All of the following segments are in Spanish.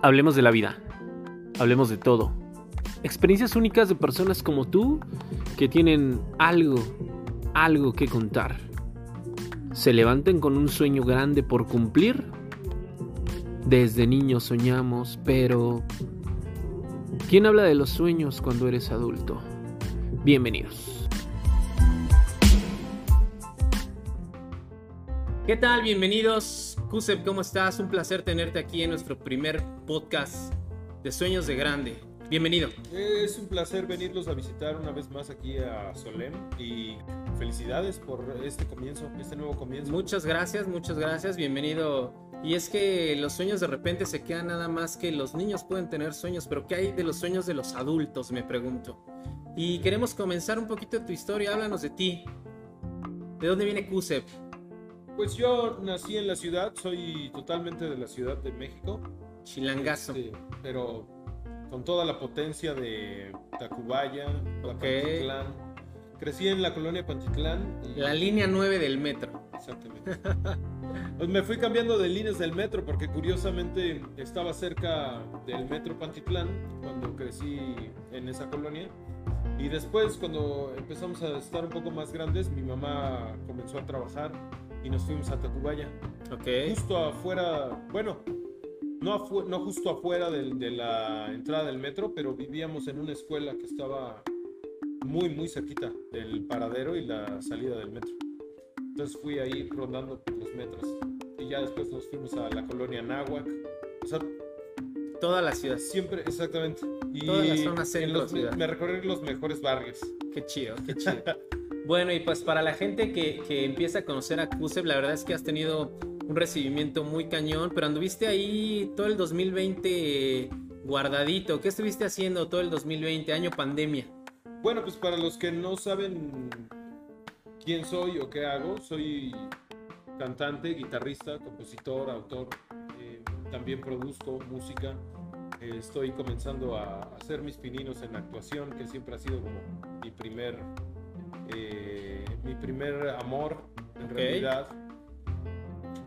Hablemos de la vida. Hablemos de todo. Experiencias únicas de personas como tú que tienen algo, algo que contar. Se levanten con un sueño grande por cumplir. Desde niños soñamos, pero ¿quién habla de los sueños cuando eres adulto? Bienvenidos. ¿Qué tal? Bienvenidos. Kusep, ¿cómo estás? Un placer tenerte aquí en nuestro primer podcast de Sueños de Grande. Bienvenido. Es un placer venirlos a visitar una vez más aquí a Solem y felicidades por este comienzo, este nuevo comienzo. Muchas gracias, muchas gracias. Bienvenido. Y es que los sueños de repente se quedan nada más que los niños pueden tener sueños, pero ¿qué hay de los sueños de los adultos? Me pregunto. Y queremos comenzar un poquito tu historia. Háblanos de ti. ¿De dónde viene Kusep? Pues yo nací en la ciudad, soy totalmente de la Ciudad de México. Chilangazo. Este, pero con toda la potencia de Tacubaya, Ok. Pantitlán. Crecí en la colonia Pantitlán. y- La línea 9 del metro. Exactamente. Pues me fui cambiando de líneas del metro porque curiosamente estaba cerca del metro Pantitlán cuando crecí en esa colonia. Y después cuando empezamos a estar un poco más grandes, mi mamá comenzó a trabajar y nos fuimos a Tacubaya. Ok. Justo afuera, bueno, no, afu- no justo afuera del- de la entrada del metro, pero vivíamos en una escuela que estaba muy, muy cerquita del paradero y la salida del metro. Entonces fui ahí rondando por los metros. Y ya después nos fuimos a la colonia Náhuac. O sea, Toda la ciudad. siempre, exactamente. Y Toda la zona en centro los- ciudad. me recorrí los mejores barrios. Qué chido, qué chido. bueno, y pues para la gente que, empieza a conocer a Kusep, la verdad es que has tenido un recibimiento muy cañón, pero anduviste ahí todo el 2020 guardadito. ¿Qué estuviste haciendo todo el 2020, año pandemia? Bueno, pues para los que no saben quién soy o qué hago, soy cantante, guitarrista, compositor, autor. eh, también produzco música. estoy comenzando a hacer mis pininos en actuación, que siempre ha sido como mi primer, eh, mi primer amor, en realidad.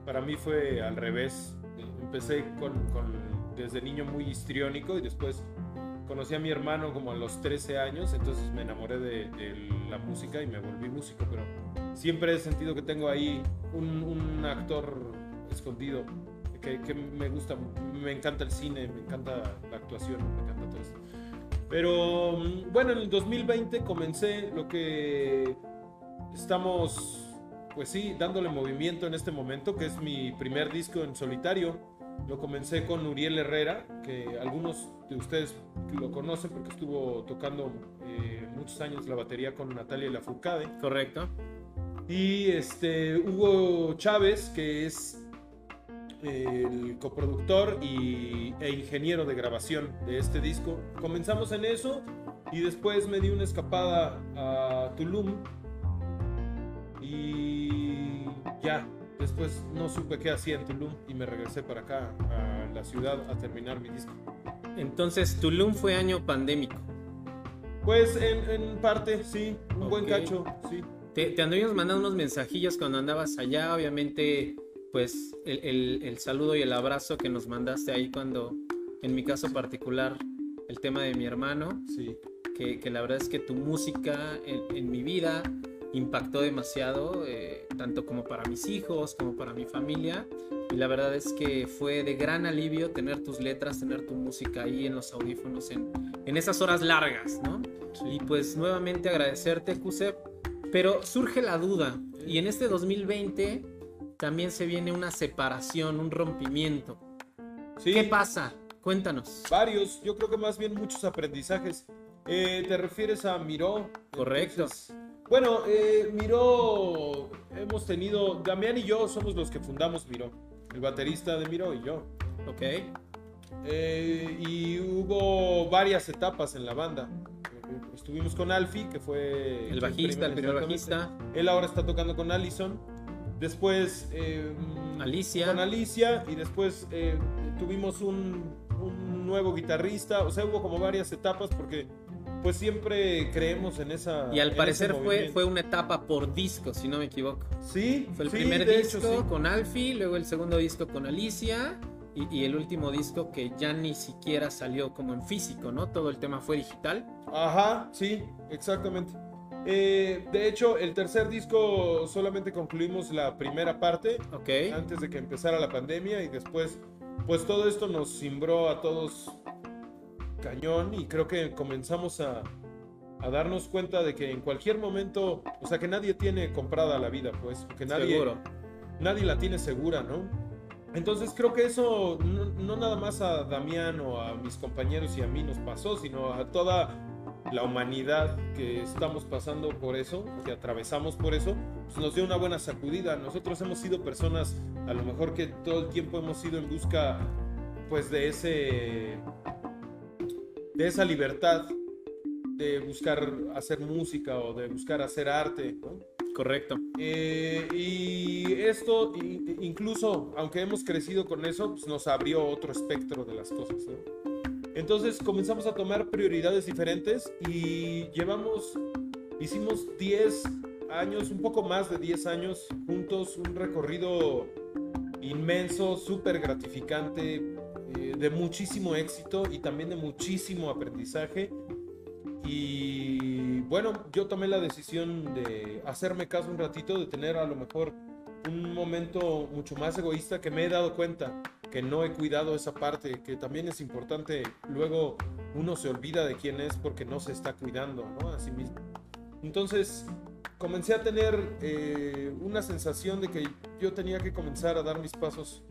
Para mí fue al revés. Empecé con, con- desde niño muy histriónico y después conocí a mi hermano como a los 13 años, entonces me enamoré de, de la música y me volví músico, pero siempre he sentido que tengo ahí un, un actor escondido que, que me gusta, me encanta el cine, me encanta la actuación, me encanta. Pero mm, bueno, en el 2020 comencé lo que estamos, pues sí, dándole movimiento en este momento, que es mi primer disco en solitario. Lo comencé con Uriel Herrera, que algunos de ustedes lo conocen porque estuvo tocando eh, muchos años la batería con Natalia Lafourcade. ¿Correcto? Y este, Hugo Chávez, que es el coproductor y, e ingeniero de grabación de este disco. Comenzamos en eso y después me di una escapada a Tulum y ya, después no supe qué hacía en Tulum y me regresé para acá a la ciudad a terminar mi disco. Entonces, Tulum fue año pandémico. Pues en, en parte, sí, un buen cacho, sí. Te, te anduvimos mandando unos mensajillos cuando andabas allá, obviamente, pues el, el- el saludo y el abrazo que nos mandaste ahí cuando, en mi caso particular, el tema de mi hermano, Sí, que, que la verdad es que tu música en, en mi vida impactó demasiado, eh, tanto como para mis hijos, como para mi familia, y la verdad es que fue de gran alivio tener tus letras, tener tu música ahí en los audífonos, en, en esas horas largas, ¿no? Y pues nuevamente agradecerte, Kusep. Pero surge la duda, y en este 2020 también se viene una separación, un rompimiento. sí. ¿Qué pasa? Cuéntanos. Varios, yo creo que más bien muchos aprendizajes. Eh, ¿Te refieres a Miró? Correcto. Entonces, bueno, eh, Miró, hemos tenido, Damián y yo somos los que fundamos Miró, el baterista de Miró y yo. ¿Ok? Eh, y hubo varias etapas en la banda. Estuvimos con Alfie, que fue El bajista, el primer bajista. Él ahora está tocando con Allison. Después eh, Alicia. con Alicia y después eh, tuvimos un, un nuevo guitarrista. O sea, hubo como varias etapas porque pues siempre creemos en esa. Y al parecer fue, fue una etapa por disco, si no me equivoco. Sí, Fue el sí, primer disco hecho, sí. con Alfie, luego el segundo disco con Alicia, y, y el último disco que ya ni siquiera salió como en físico, ¿no? Todo el tema fue digital. Ajá, sí, exactamente. Eh, de hecho, el tercer disco solamente concluimos la primera parte Ok. antes de que empezara la pandemia y después, pues todo esto nos cimbró a todos cañón y creo que comenzamos a, a darnos cuenta de que en cualquier momento, o sea, que nadie tiene comprada la vida, pues, que nadie, Seguro. nadie la tiene segura, ¿no? Entonces creo que eso no, no nada más a Damián o a mis compañeros y a mí nos pasó, sino a toda la humanidad que estamos pasando por eso, que atravesamos por eso, pues nos dio una buena sacudida. Nosotros hemos sido personas, a lo mejor que todo el tiempo hemos ido en busca, pues de ese, de esa libertad de buscar hacer música o de buscar hacer arte, ¿no? Correcto. Eh, y esto, incluso aunque hemos crecido con eso, pues nos abrió otro espectro de las cosas. ¿no? Entonces comenzamos a tomar prioridades diferentes y llevamos, hicimos 10 años, un poco más de 10 años juntos, un recorrido inmenso, súper gratificante, eh, de muchísimo éxito y también de muchísimo aprendizaje. Y bueno, yo tomé la decisión de hacerme caso un ratito, de tener a lo mejor un momento mucho más egoísta que me he dado cuenta que no he cuidado esa parte, que también es importante. Luego uno se olvida de quién es porque no se está cuidando, ¿no? A sí mismo. Entonces comencé a tener eh, una sensación de que yo tenía que comenzar a dar mis pasos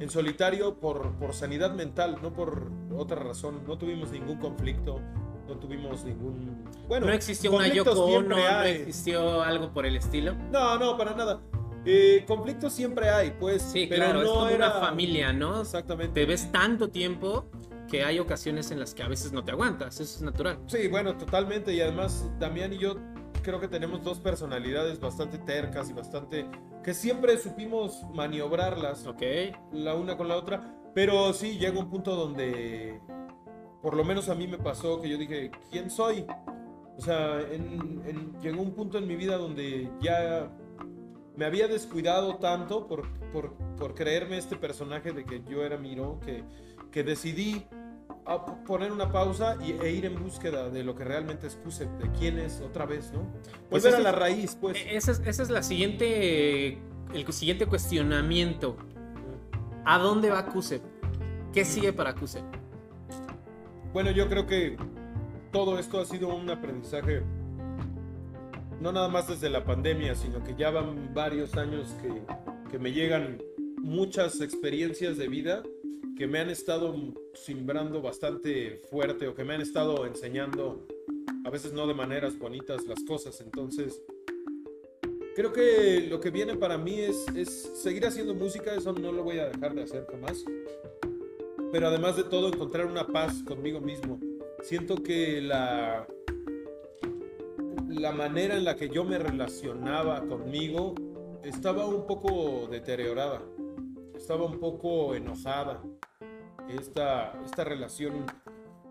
en solitario por, por sanidad mental, no por otra razón. No tuvimos ningún conflicto, no tuvimos ningún... Bueno, no existió una Yoko no existió algo por el estilo. No, no, para nada. Eh, conflictos siempre hay, pues. Sí, pero claro, es no como era... una familia, ¿no? Exactamente. Te ves tanto tiempo que hay ocasiones en las que a veces no te aguantas, eso es natural. Sí, bueno, totalmente. Y además, Damián y yo creo que tenemos dos personalidades bastante tercas y bastante. que siempre supimos maniobrarlas Ok, la una con la otra. Pero sí, llega un punto donde. Por lo menos a mí me pasó que yo dije, ¿quién soy? O sea, en- en- llegó un punto en mi vida donde ya me había descuidado tanto por, por, por creerme este personaje de que yo era Miro, que, que decidí a poner una pausa y, e ir en búsqueda de lo que realmente es Cusep, de quién es otra vez, ¿no? Pues Volver a ese la raíz, pues. E- esa es, esa es la siguiente, el siguiente cuestionamiento. ¿A dónde va Kusep? ¿Qué sigue para Kusep? Bueno, yo creo que todo esto ha sido un aprendizaje, no nada más desde la pandemia, sino que ya van varios años que, que me llegan muchas experiencias de vida que me han estado simbrando bastante fuerte o que me han estado enseñando, a veces no de maneras bonitas, las cosas. Entonces, creo que lo que viene para mí es, es seguir haciendo música, eso no lo voy a dejar de hacer jamás pero además de todo encontrar una paz conmigo mismo. Siento que la, la manera en la que yo me relacionaba conmigo estaba un poco deteriorada, estaba un poco enojada. Esta, esta relación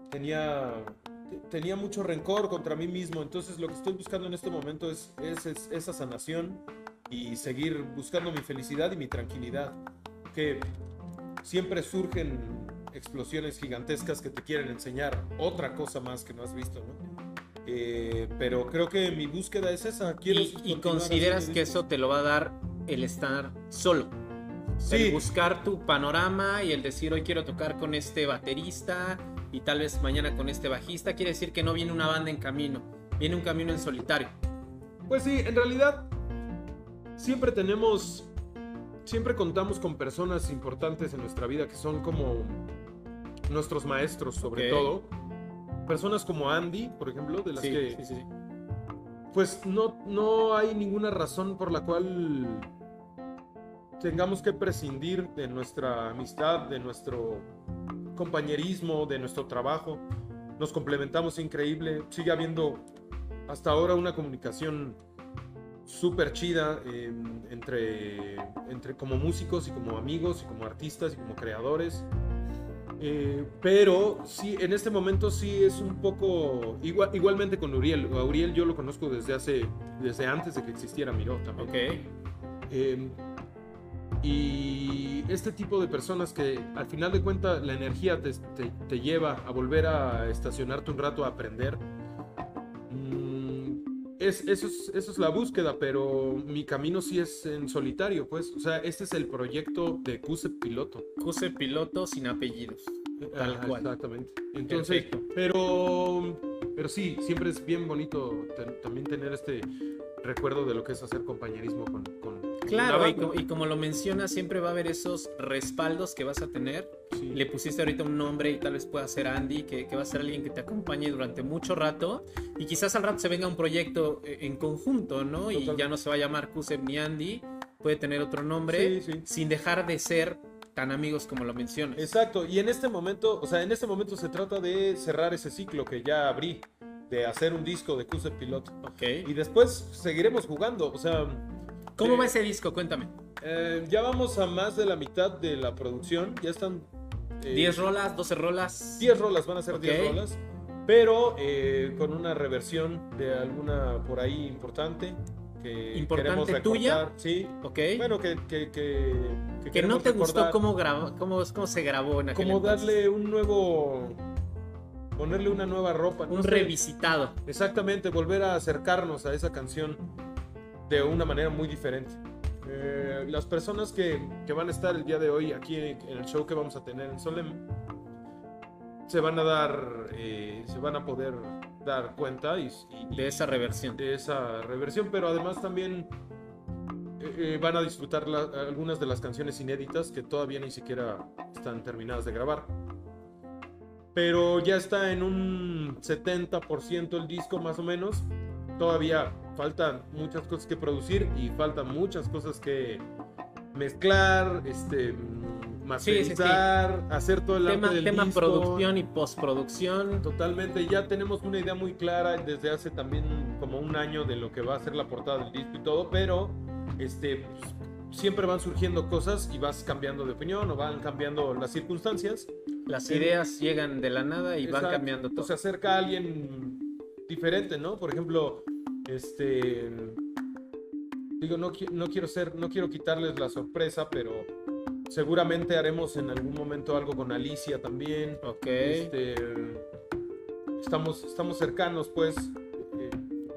tenía, tenía mucho rencor contra mí mismo, entonces lo que estoy buscando en este momento es, es- es esa sanación y seguir buscando mi felicidad y mi tranquilidad. Que siempre surgen explosiones gigantescas que te quieren enseñar otra cosa más que no has visto, ¿no? Eh, pero creo que mi búsqueda es esa. Quiero Y, y consideras que eso te lo va a dar el estar solo. Sí. El buscar tu panorama y el decir hoy quiero tocar con este baterista y tal vez mañana con este bajista, quiere decir que no viene una banda en camino, viene un camino en solitario. Pues sí, en realidad siempre tenemos, siempre contamos con personas importantes en nuestra vida que son como nuestros maestros sobre Ok. todo. Personas como Andy, por ejemplo, de las Sí, que sí, sí, sí. pues no, no hay ninguna razón por la cual tengamos que prescindir de nuestra amistad, de nuestro compañerismo, de nuestro trabajo. Nos complementamos increíble. Sigue habiendo hasta ahora una comunicación súper chida eh, entre, entre como músicos y como amigos y como artistas y como creadores. Eh, pero sí, en este momento sí es un poco igual, igualmente con Uriel. A Uriel yo lo conozco desde hace desde antes de que existiera Miro también. Eh, Y este tipo de personas que al final de cuentas la energía te, te- te lleva a volver a estacionarte un rato a aprender. Es, eso, es, eso es la búsqueda, pero mi camino sí es en solitario, pues. O sea, este es el proyecto de Cuse Piloto. Cuse piloto sin apellidos. Tal Ajá, cual. Exactamente. Entonces, Perfecto. pero, pero sí, siempre es bien bonito también tener este recuerdo de lo que es hacer compañerismo con Claro, una y, como lo mencionas, siempre va a haber esos respaldos que vas a tener. Sí. Le pusiste ahorita un nombre y tal vez pueda ser Andy, que, que va a ser alguien que te acompañe durante mucho rato. Y quizás al rato se venga un proyecto eh, en conjunto, ¿no? Y ya no se va a llamar Kuseb ni Andy, puede tener otro nombre, Sí, sí. sin dejar de ser tan amigos como lo mencionas. Exacto, y en este momento, o sea, en este momento se trata de cerrar ese ciclo que ya abrí, de hacer un disco de Cuse Piloto. Ok. Y después seguiremos jugando, o sea... ¿Cómo va ese disco? Cuéntame. eh, ya vamos a más de la mitad de la producción, ya están... eh, ¿10 rolas? ¿12 rolas? 10 rolas, van a ser 10 Ok. rolas, pero eh, con una reversión de alguna por ahí importante. Que ¿Importante queremos tuya? recordar. Sí. Ok. Bueno, que, que, que, que que no te gustó recordar. cómo, grabó, cómo, cómo se grabó en aquel Como entonces. darle un nuevo. Ponerle una nueva ropa. no un revisitado. Exactamente, volver a acercarnos a esa canción de una manera muy diferente. Eh, las personas que, que van a estar el día de hoy aquí en el show que vamos a tener en Solem se van a dar, eh, se van a poder dar cuenta y, y- de esa reversión. de esa reversión, pero además también eh, van a disfrutar la- algunas de las canciones inéditas que todavía ni siquiera están terminadas de grabar. Pero ya está en un 70% el disco más o menos. Todavía faltan muchas cosas que producir y faltan muchas cosas que mezclar, este, masterizar, hacer todo el Tema, arte del tema disco. producción y postproducción. Totalmente, ya tenemos una idea muy clara desde hace también como un año de lo que va a ser la portada del disco y todo, pero este pues, siempre van surgiendo cosas y vas cambiando de opinión o van cambiando las circunstancias. Las ideas llegan de la nada y van cambiando todo. O se acerca a alguien diferente, ¿no? Por ejemplo, este digo no, no quiero ser no quiero quitarles la sorpresa, pero seguramente haremos en algún momento algo con Alicia también. ok. Este, estamos, estamos cercanos, pues, eh,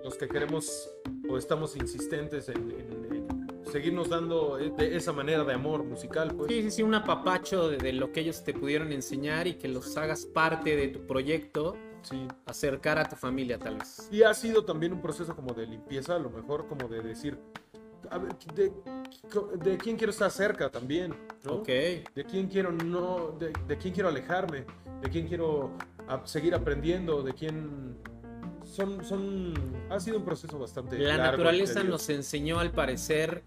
los que queremos o estamos insistentes en, en- en seguirnos dando eh, de esa manera de amor musical, pues. Sí, sí, sí, un apapacho de, de lo que ellos te pudieron enseñar y que los hagas parte de tu proyecto, Sí. acercar a tu familia tal vez. Y ha sido también un proceso como de limpieza, a lo mejor como de decir, a ver, de, de quién quiero estar cerca también, ¿no? Ok. De quién quiero no, de, de quién quiero alejarme, de quién quiero a- seguir aprendiendo, de quién son, son, ha sido un proceso bastante La largo naturaleza nos enseñó al parecer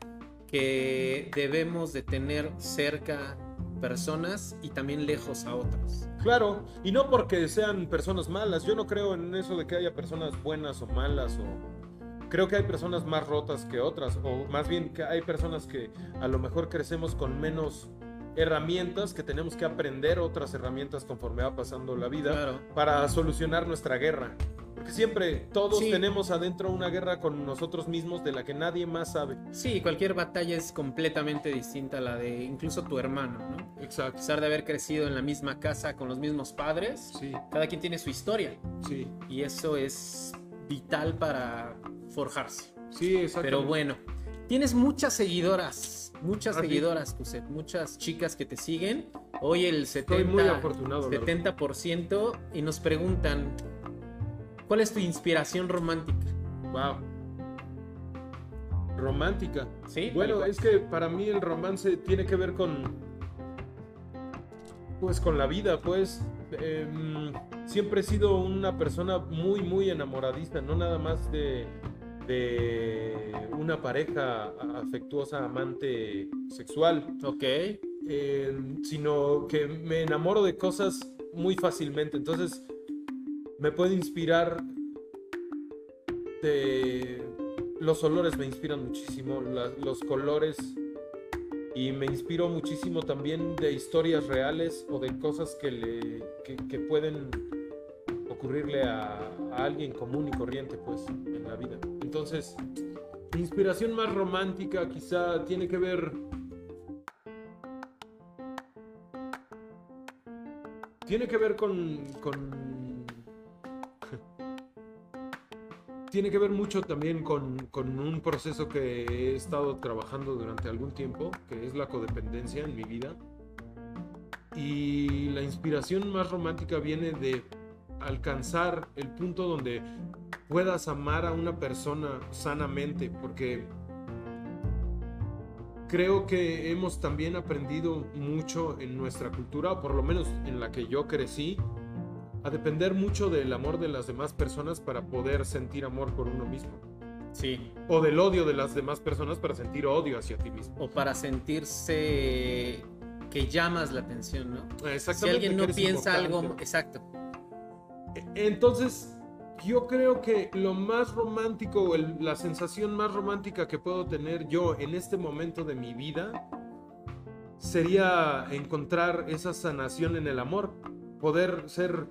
que debemos de tener cerca personas y también lejos a otras. Claro, y no porque sean personas malas, yo no creo en eso de que haya personas buenas o malas o creo que hay personas más rotas que otras o más bien que hay personas que a lo mejor crecemos con menos herramientas, que tenemos que aprender otras herramientas conforme va pasando la vida Claro. para solucionar nuestra guerra. Porque siempre todos Sí. tenemos adentro una guerra con nosotros mismos de la que nadie más sabe. Sí, cualquier batalla es completamente distinta a la de incluso tu hermano, ¿no? A Exacto. pesar de haber crecido en la misma casa con los mismos padres, Sí, cada quien tiene su historia sí, y eso es vital para forjarse. sí, exacto. Pero bueno, tienes muchas seguidoras, muchas Ah, seguidoras, Kuset, muchas chicas que te siguen. Hoy el Estoy muy 70, afortunado. la verdad. 70% y nos preguntan, ¿cuál es tu inspiración romántica? Wow. Romántica. ¿Sí? Bueno, cual. es que para mí el romance tiene que ver con. Pues con la vida, pues. Em, siempre he sido una persona muy, muy enamoradiza, no nada más de, de una pareja afectuosa, amante sexual, Ok, em, sino que me enamoro de cosas muy fácilmente. Entonces, me puede inspirar de los olores me inspiran muchísimo, la- los colores. Y me inspiro muchísimo también de historias reales o de cosas que le que, que pueden ocurrirle a, a, alguien común y corriente, pues, en la vida. Entonces, mi inspiración más romántica quizá tiene que ver... Tiene que ver con... con tiene que ver mucho también con, con un proceso que he estado trabajando durante algún tiempo, que es la codependencia en mi vida. Y la inspiración más romántica viene de alcanzar el punto donde puedas amar a una persona sanamente, porque creo que hemos también aprendido mucho en nuestra cultura, o por lo menos en la que yo crecí, a depender mucho del amor de las demás personas para poder sentir amor por uno mismo. Sí. O del odio de las demás personas para sentir odio hacia ti mismo. O para sentirse que llamas la atención, ¿no? Exactamente. Si alguien no piensa algo, exacto. Entonces, yo creo que lo más romántico, la sensación más romántica que puedo tener yo en este momento de mi vida sería encontrar esa sanación en el amor, poder ser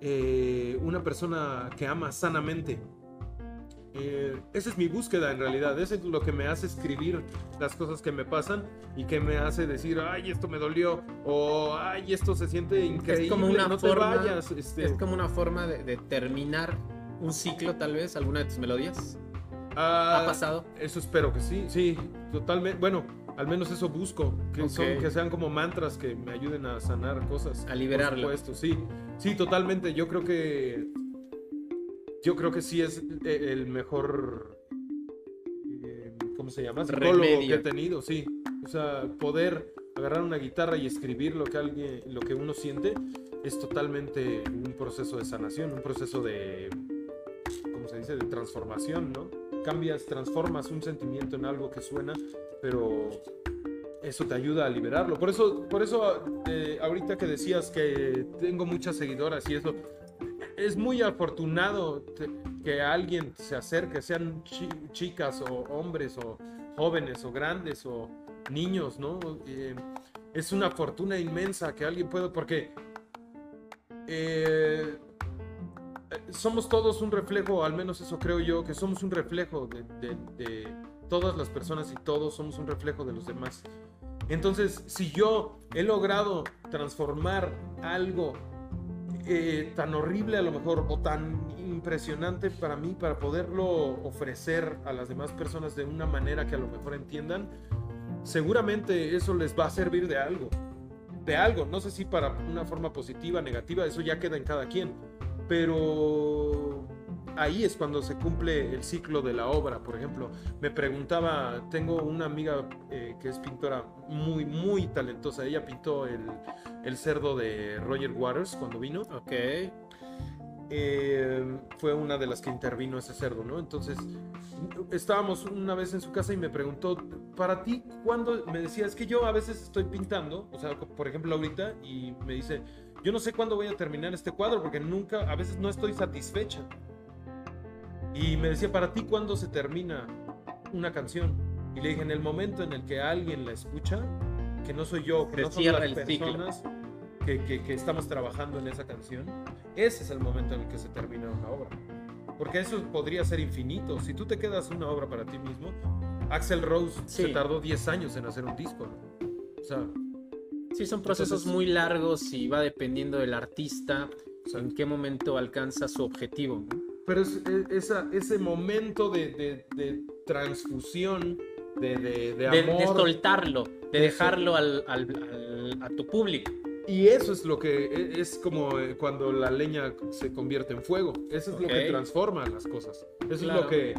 eh, una persona que ama sanamente. Eh, esa es mi búsqueda en realidad, eso es lo que me hace escribir las cosas que me pasan y que me hace decir, ay, esto me dolió, o ay, esto se siente increíble, es como una no forma, te vayas. Este... Es como una forma de, terminar un ciclo, tal vez, alguna de tus melodías. Ah, ¿Ha pasado? Eso espero que sí, sí, totalmente. Bueno, al menos eso busco, que, son, que sean como mantras que me ayuden a sanar cosas. A liberarlo. Por sí, sí, totalmente. Yo creo que. Yo creo que sí es eh, el mejor. Eh, ¿Cómo se llama? Psicólogo que he tenido, sí. O sea, poder agarrar una guitarra y escribir lo que alguien, lo que uno siente, es totalmente un proceso de sanación, un proceso de. ¿Cómo se dice? De transformación, ¿no? Cambias, transformas un sentimiento en algo que suena pero eso te ayuda a liberarlo. Por eso, por eso eh, ahorita que decías que tengo muchas seguidoras y eso, es muy afortunado que alguien se acerque, sean chicas o hombres o jóvenes o grandes o niños, ¿no? Eh, es una fortuna inmensa que alguien pueda, porque eh, somos todos un reflejo, al menos eso creo yo, que somos un reflejo de todas las personas y todos somos un reflejo de los demás. Entonces, si yo he logrado transformar algo eh, tan horrible a lo mejor o tan impresionante para mí, para poderlo ofrecer a las demás personas de una manera que a lo mejor entiendan, seguramente eso les va a servir de algo. De algo, no sé si para una forma positiva, negativa, eso ya queda en cada quien. Pero ahí es cuando se cumple el ciclo de la obra. Por ejemplo, me preguntaba, tengo una amiga eh, que es pintora muy, muy talentosa. Ella pintó el, el, cerdo de Roger Waters cuando vino. Ok. Eh, fue una de las que intervino ese cerdo, ¿no? Entonces, estábamos una vez en su casa y me preguntó, para ti, ¿cuándo? Me decía, es que yo a veces estoy pintando, o sea, por ejemplo ahorita, y me dice, yo no sé cuándo voy a terminar este cuadro porque nunca, a veces no estoy satisfecha. Y me decía, ¿para ti cuándo se termina una canción? Y le dije, en el momento en el que alguien la escucha, que no soy yo, que no son las personas que, que, estamos trabajando en esa canción, ese es el momento en el que se termina una obra. Porque eso podría ser infinito. Si tú te quedas una obra para ti mismo, Axel Rose se tardó 10 años en hacer un disco. O sea, sí, son procesos muy largos y va dependiendo del artista en qué momento alcanza su objetivo. Pero es, esa, ese momento de, de, transfusión, de, de, amor. De, soltarlo, de dejarlo al, al, a tu público. Y eso es lo que e, es como eh, cuando la leña se convierte en fuego. Eso es lo que transforma las cosas. Eso es lo que...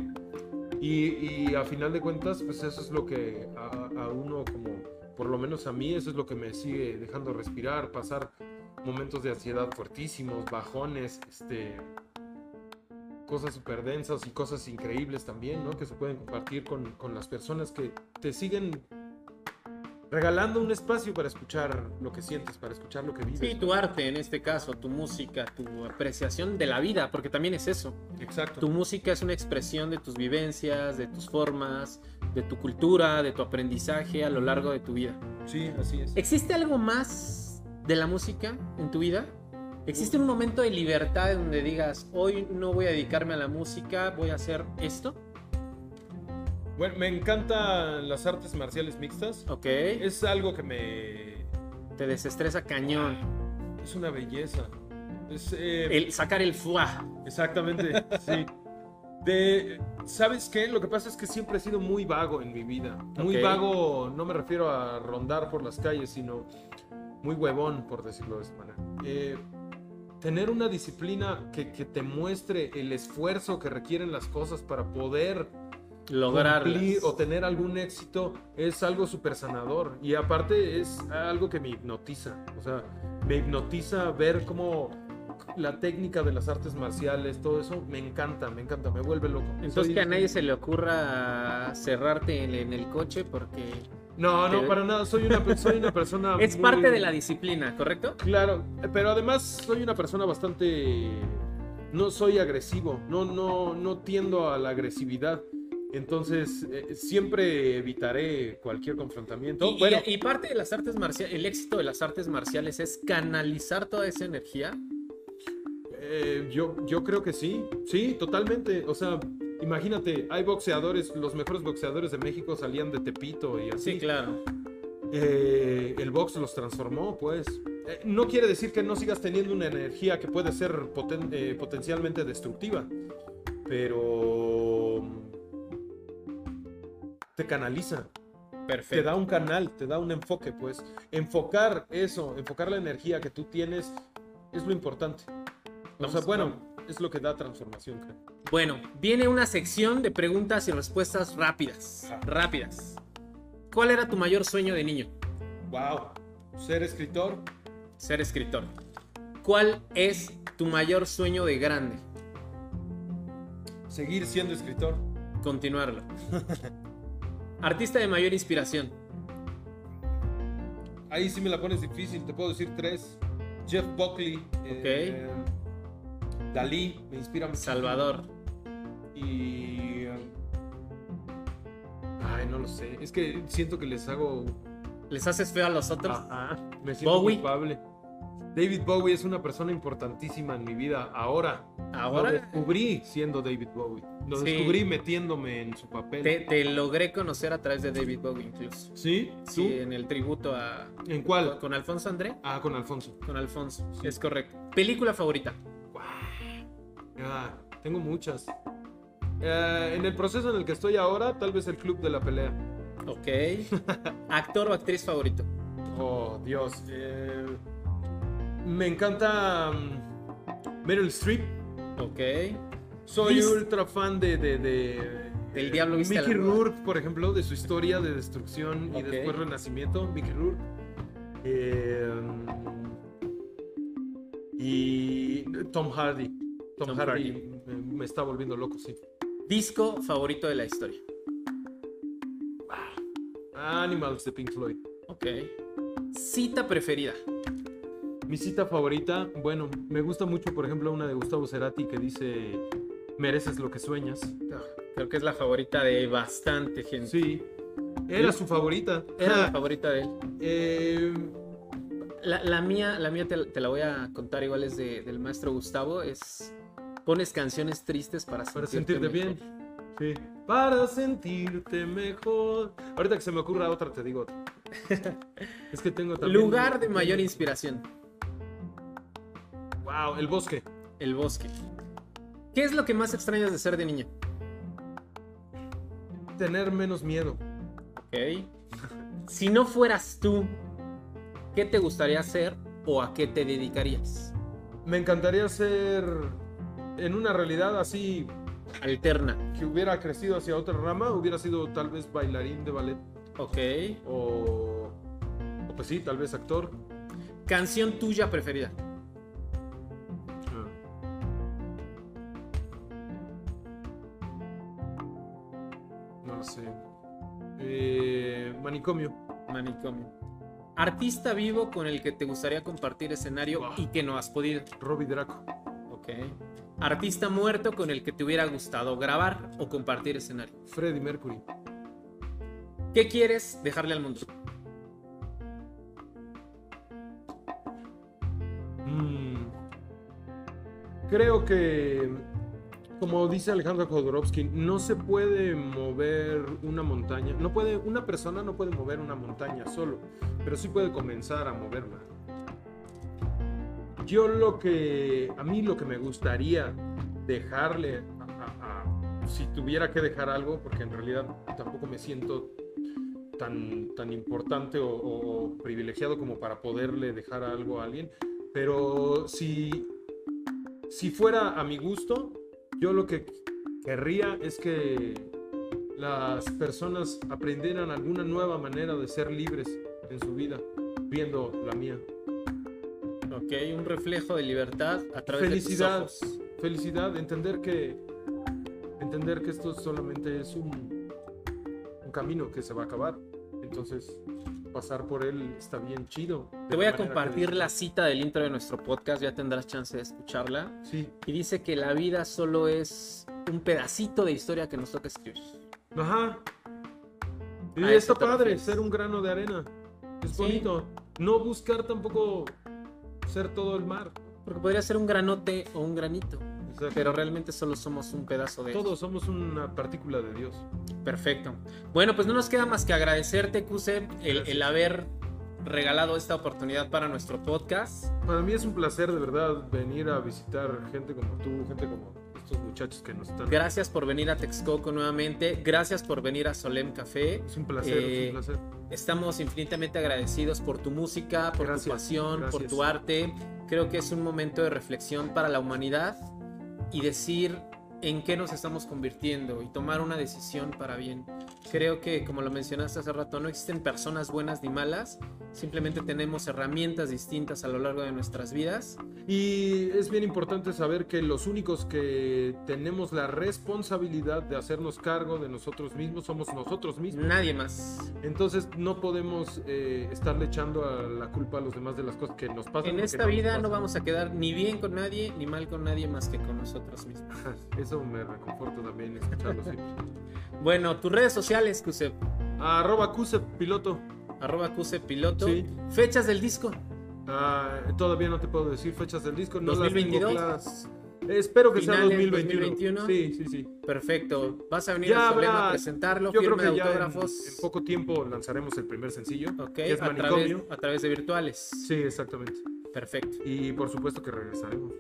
Y, y, a final de cuentas, pues eso es lo que a, a, uno como, por lo menos a mí, eso es lo que me sigue dejando respirar, pasar momentos de ansiedad fuertísimos, bajones, este, cosas súper densas y cosas increíbles también, ¿no? Que se pueden compartir con, con, las personas que te siguen regalando un espacio para escuchar lo que sientes, para escuchar lo que vives. Sí, tu arte en este caso, tu música, tu apreciación de la vida, porque también es eso. Exacto. Tu música es una expresión de tus vivencias, de tus formas, de tu cultura, de tu aprendizaje a lo largo de tu vida. Sí, así es. ¿Existe algo más de la música en tu vida? ¿Existe un momento de libertad donde digas, hoy no voy a dedicarme a la música, voy a hacer esto? Bueno, me encantan las artes marciales mixtas. Ok. Es algo que me... Te desestresa cañón. Es una belleza. Es, eh, El sacar el fuá. Exactamente, sí. De, ¿Sabes qué? Lo que pasa es que siempre he sido muy vago en mi vida. Muy vago, no me refiero a rondar por las calles, sino muy huevón, por decirlo de esa manera. Eh, tener una disciplina que, que te muestre el esfuerzo que requieren las cosas para poder Lograr. o tener algún éxito es algo súper sanador. Y aparte es algo que me hipnotiza. O sea, me hipnotiza ver cómo la técnica de las artes marciales, todo eso, me encanta, me encanta, me vuelve loco. Entonces Soy- que a nadie se le ocurra cerrarte en, en el coche porque No, no, para nada. Soy una, soy una persona. es muy- parte de la disciplina, ¿correcto? Claro, pero además soy una persona bastante. No soy agresivo, no, no, no tiendo a la agresividad. Entonces, eh, siempre evitaré cualquier confrontamiento. Y, y parte de las artes marciales, el éxito de las artes marciales es canalizar toda esa energía. Eh, yo, yo creo que sí, sí, totalmente. O sea, imagínate, hay boxeadores, los mejores boxeadores de México salían de Tepito y así. Sí, claro. Eh, el box los transformó, pues. Eh, no quiere decir que no sigas teniendo una energía que puede ser poten- eh, potencialmente destructiva, pero te canaliza, Perfecto. te da un canal, te da un enfoque, pues. Enfocar eso, enfocar la energía que tú tienes es lo importante. O sea, bueno, es lo que da transformación, creo. Bueno, viene una sección de preguntas y respuestas rápidas. Ajá. Rápidas. ¿Cuál era tu mayor sueño de niño? Wow, ser escritor, Ser escritor. ¿Cuál es tu mayor sueño de grande? seguir siendo escritor. Continuarlo. Artista de mayor inspiración. Ahí sí me la pones difícil, te puedo decir tres. Jeff Buckley. eh, Dalí, me inspira mucho. Salvador. Y. Ay, no lo sé. Es que siento que les hago. ¿Les haces feo a los otros? Ajá, me siento Bowie. culpable. David Bowie es una persona importantísima en mi vida ahora. Ahora Lo descubrí siendo David Bowie. Lo Sí. descubrí metiéndome en su papel. te, te logré conocer a través de David Bowie incluso. ¿Sí? ¿Tú? Sí, en el tributo a... ¿En cuál? ¿Con Alfonso André? Ah, con Alfonso. Con Alfonso. Sí. Es correcto. Película favorita. Ah, tengo muchas. Eh, en el proceso en el que estoy ahora, tal vez el club de la pelea. Ok. Actor o actriz favorito. Oh, Dios. eh, me encanta mm, Meryl Streep. Ok. Soy ultra fan de, de, de- Del Diablo Viste Mickey Moda. Rourke, por ejemplo, de su historia de destrucción y después renacimiento. Mickey Rourke. Eh, y Tom Hardy. Tom, Tom Hardy. Me, me está volviendo loco, sí. Disco favorito de la historia. Animals de Pink Floyd. Ok. Cita preferida. Mi cita favorita, bueno, me gusta mucho, por ejemplo, una de Gustavo Cerati que dice, mereces lo que sueñas. Creo que es la favorita de bastante gente. Sí, era su favorita. Era la favorita de él. eh, La, la mía, la mía te, te la voy a contar igual es de- del maestro Gustavo. Es pones canciones tristes para para sentirte, sentirte bien. Sí. Para sentirte mejor. Ahorita que se me ocurra otra, te digo otra. es que tengo también... Lugar de mayor inspiración. Wow, el bosque. El bosque. ¿Qué es lo que más extrañas de ser de niño? Tener menos miedo. Ok. Si no fueras tú, ¿qué te gustaría hacer o a qué te dedicarías? Me encantaría ser en una realidad así Alterna. que hubiera crecido hacia otra rama, hubiera sido tal vez bailarín de ballet Ok. o, o pues sí, tal vez actor. Canción tuya preferida. No lo sé. Eh, manicomio. Manicomio. Artista vivo con el que te gustaría compartir escenario Wow. y que no has podido. Robbie Draco. Ok. Artista muerto con el que te hubiera gustado grabar o compartir escenario. Freddie Mercury. ¿Qué quieres dejarle al mundo? Mm. Creo que, como dice Alejandro Jodorowsky, no se puede mover una montaña. No puede, una persona no puede mover una montaña solo, pero sí puede comenzar a moverla. Yo lo que, a mí lo que me gustaría dejarle, a- si tuviera que dejar algo, porque en realidad tampoco me siento tan, tan importante o, o- o privilegiado como para poderle dejar algo a alguien, pero si, si fuera a mi gusto, yo lo que querría es que las personas aprendieran alguna nueva manera de ser libres en su vida, viendo la mía. Ok, un reflejo de libertad a través Felicidad, de tus ojos. felicidad, entender que entender que esto solamente es un, un camino que se va a acabar. Entonces, pasar por él está bien chido. Te voy a compartir la cita del intro de nuestro podcast, ya tendrás chance de escucharla. Sí. Y dice que la vida solo es un pedacito de historia que nos toca escribir. Ajá. Y A está padre refieres. ser un grano de arena. Es Sí. bonito. No buscar tampoco ser todo el mar. Porque podría ser un granote o un granito, Exacto. pero realmente solo somos un pedazo de Todos somos una partícula de Dios. Perfecto. Bueno, pues no nos queda más que agradecerte, Kusep, el, el haber regalado esta oportunidad para nuestro podcast. Para mí es un placer de verdad venir a visitar gente como tú, gente como estos muchachos que nos están. Gracias por venir a Texcoco nuevamente. Gracias por venir a Solem Café. Es un placer, Eh, es un placer. Estamos infinitamente agradecidos por tu música, por tu Gracias, pasión, por gracias. tu arte. Creo que es un momento de reflexión para la humanidad y decir en qué nos estamos convirtiendo y tomar una decisión para bien. Creo que, como lo mencionaste hace rato, no existen personas buenas ni malas, simplemente tenemos herramientas distintas a lo largo de nuestras vidas. Y es bien importante saber que los únicos que tenemos la responsabilidad de hacernos cargo de nosotros mismos somos nosotros mismos. Nadie más. Entonces no podemos eh, estarle echando a la culpa a los demás de las cosas que nos pasan. En esta nos vida no vamos a quedar ni bien con nadie ni mal con nadie más que con nosotros mismos. Eso me reconforta también escucharlo siempre. Bueno, tus redes sociales, Kusep. Arroba Cuse Piloto. Arroba Kusep Piloto. Sí. Fechas del disco. Ah, todavía no te puedo decir fechas del disco. No las 2022. tengo claras. Espero que sea Finales 2021. 2021. Sí, sí, sí. Perfecto. Vas a venir Ya a Solema a presentarlo, Yo firma creo de que ya en, autógrafos. en poco tiempo lanzaremos el primer sencillo. Ok, que es a través, Manicomio. a través de virtuales. Sí, exactamente. Perfecto. Y por supuesto que regresaremos.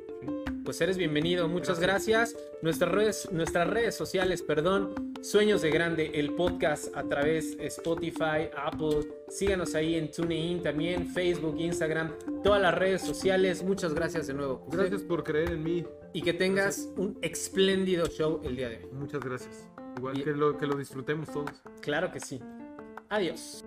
Pues eres bienvenido, muchas gracias. Nuestras redes, nuestras redes sociales, perdón, Sueños de Grande, el podcast a través de Spotify, Apple. Síganos ahí en TuneIn también, Facebook, Instagram, todas las redes sociales. Muchas gracias de nuevo. José. Gracias por creer en mí. Y que tengas un espléndido show el día de hoy. Muchas gracias. Igual Y- que lo, que lo disfrutemos todos. Claro que sí. Adiós.